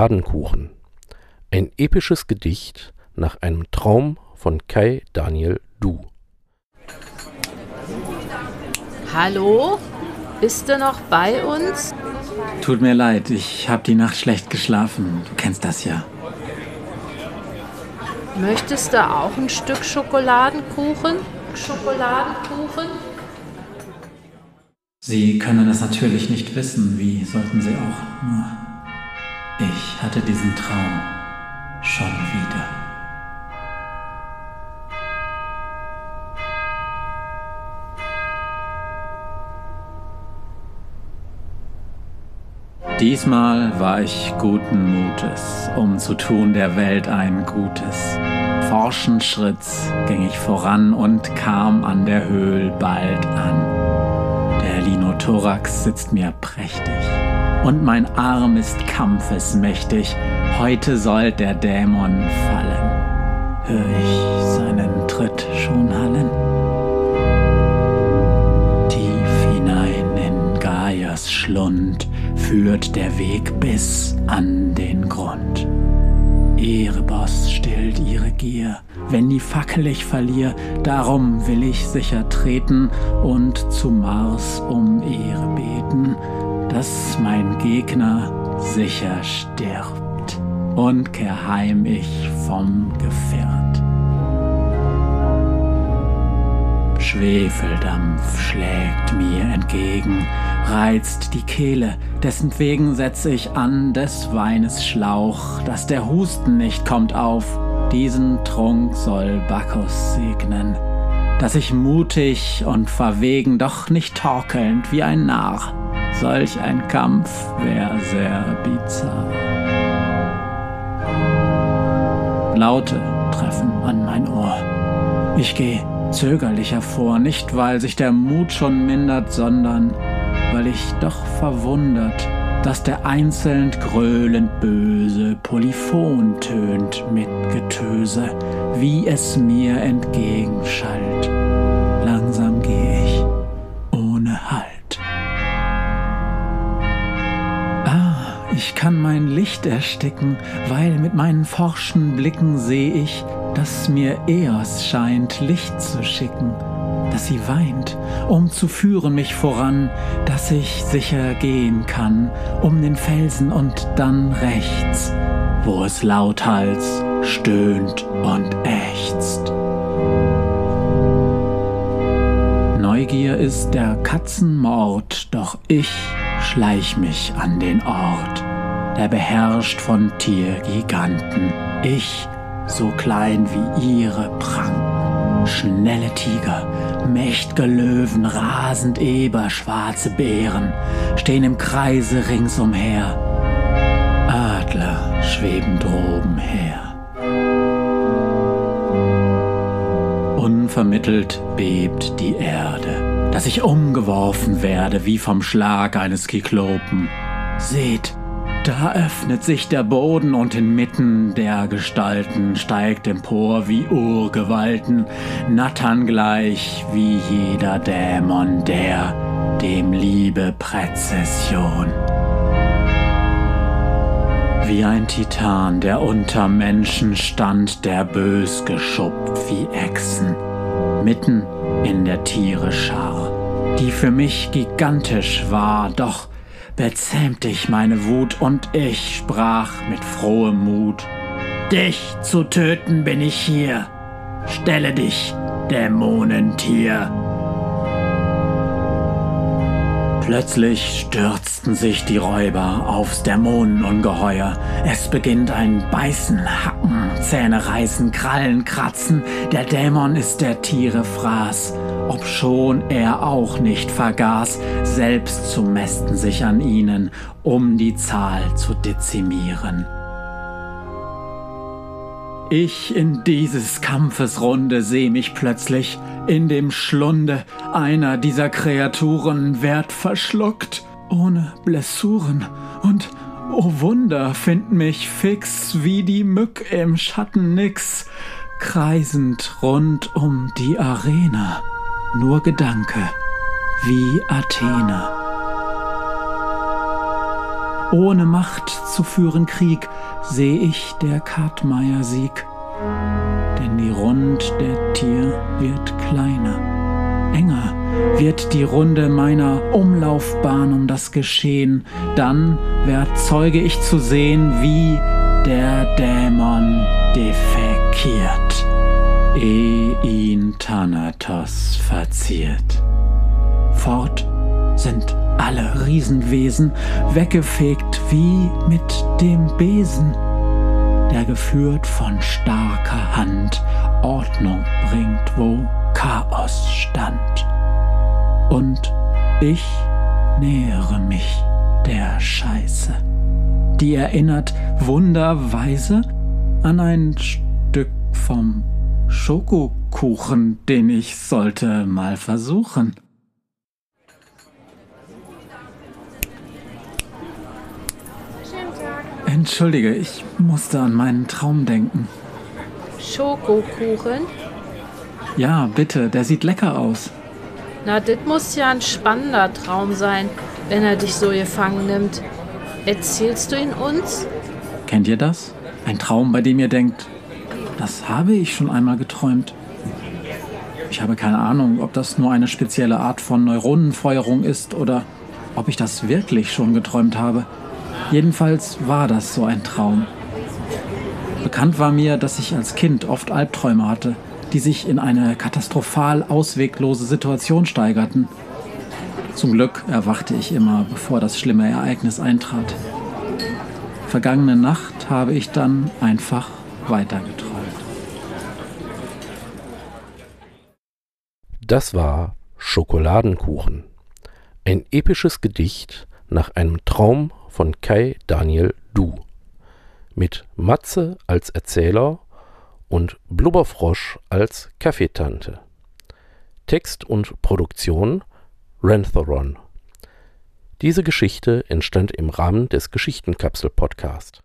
Schokoladenkuchen. Ein episches Gedicht nach einem Traum von Kai Daniel Du. Hallo? Bist du noch bei uns? Tut mir leid, ich habe die Nacht schlecht geschlafen. Du kennst das ja. Möchtest du auch ein Stück Schokoladenkuchen? Schokoladenkuchen? Sie können es natürlich nicht wissen, wie sollten Sie auch. Nur ich hatte diesen Traum schon wieder. Diesmal war ich guten Mutes, um zu tun der Welt ein Gutes. Forschen Schritts ging ich voran und kam an der Höhl bald an. Der Linothorax sitzt mir prächtig und mein Arm ist kampfesmächtig. Heute soll der Dämon fallen. Hör ich seinen Tritt schon hallen? Tief hinein in Gaias Schlund führt der Weg bis an den Grund. Erebos stillt ihre Gier, wenn die Fackel ich verlier, darum will ich sicher treten und zu Mars um Ehre beten, dass mein Gegner sicher stirbt und kehr heim ich vom Gefährt. Schwefeldampf schlägt mir entgegen, reizt die Kehle, dessen wegen setz ich an des Weines Schlauch, dass der Husten nicht kommt auf, diesen Trunk soll Bacchus segnen, dass ich mutig und verwegen, doch nicht torkelnd wie ein Narr, solch ein Kampf wär sehr bizarr. Laute treffen an mein Ohr. Ich geh zögerlich hervor, nicht weil sich der Mut schon mindert, sondern weil ich doch verwundert, dass der einzeln gröhlend böse Polyphon tönt mit Getöse, wie es mir entgegenschallt. Mein Licht ersticken, weil mit meinen forschen Blicken seh ich, dass mir Eos scheint, Licht zu schicken, dass sie weint, um zu führen mich voran, dass ich sicher gehen kann, um den Felsen und dann rechts, wo es lauthals stöhnt und ächzt. Neugier ist der Katzenmord, doch ich schleich mich an den Ort, der beherrscht von Tiergiganten. Ich so klein wie ihre Pranken. Schnelle Tiger, mächt'ge Löwen, rasend Eber, schwarze Bären stehen im Kreise ringsumher. Adler schweben droben her. Unvermittelt bebt die Erde, dass ich umgeworfen werde wie vom Schlag eines Kyklopen. Seht, da öffnet sich der Boden und inmitten der Gestalten steigt empor wie Urgewalten, nattern gleich wie jeder Dämon, der dem Liebe Präzession. Wie ein Titan, der unter Menschen stand, der bös geschuppt wie Echsen, mitten in der Tiere Schar, die für mich gigantisch war, doch bezähmte ich meine Wut und ich sprach mit frohem Mut. Dich zu töten bin ich hier. Stelle dich, Dämonentier. Plötzlich stürzten sich die Räuber aufs Dämonenungeheuer. Es beginnt ein Beißen, Hacken, Zähne reißen, Krallen kratzen. Der Dämon ist der Tiere Fraß obschon er auch nicht vergaß, selbst zu mästen sich an ihnen, um die Zahl zu dezimieren. Ich in dieses Kampfes Runde seh mich plötzlich in dem Schlunde einer dieser Kreaturen werd verschluckt, ohne Blessuren und oh Wunder, find mich fix wie die Mück im Schatten nix, kreisend rund um die Arena nur Gedanke, wie Athene. ohne Macht zu führen Krieg, seh ich der Kartmeier Sieg. Denn die Rund der Tier wird kleiner, enger wird die Runde meiner Umlaufbahn um das Geschehen, dann werd Zeuge ich zu sehen, wie der Dämon defekiert, eh ihn Thanatos verziert. Fort sind alle Riesenwesen, weggefegt wie mit dem Besen, der geführt von starker Hand Ordnung bringt, wo Chaos stand. Und ich nähere mich der Scheiße. Die erinnert wunderweise an ein Stück vom Schokokuchen, den ich sollte mal versuchen. Entschuldige, ich musste an meinen Traum denken. Schokokuchen? Ja, bitte, der sieht lecker aus. Na, das muss ja ein spannender Traum sein, wenn er dich so gefangen nimmt. Erzählst du ihn uns? Kennt ihr das? Ein Traum, bei dem ihr denkt, das habe ich schon einmal geträumt. Ich habe keine Ahnung, ob das nur eine spezielle Art von Neuronenfeuerung ist oder ob ich das wirklich schon geträumt habe. Jedenfalls war das so ein Traum. Bekannt war mir, dass ich als Kind oft Albträume hatte, die sich in eine katastrophal ausweglose Situation steigerten. Zum Glück erwachte ich immer, bevor das schlimme Ereignis eintrat. Vergangene Nacht habe ich dann einfach weitergeträumt. Das war Schokoladenkuchen. Ein episches Gedicht nach einem Traum von Kai Daniel Du. Mit Matze als Erzähler und Blubberfrosch als Kaffeetante. Text und Produktion Rantheron. Diese Geschichte entstand im Rahmen des Geschichtenkapsel-Podcast.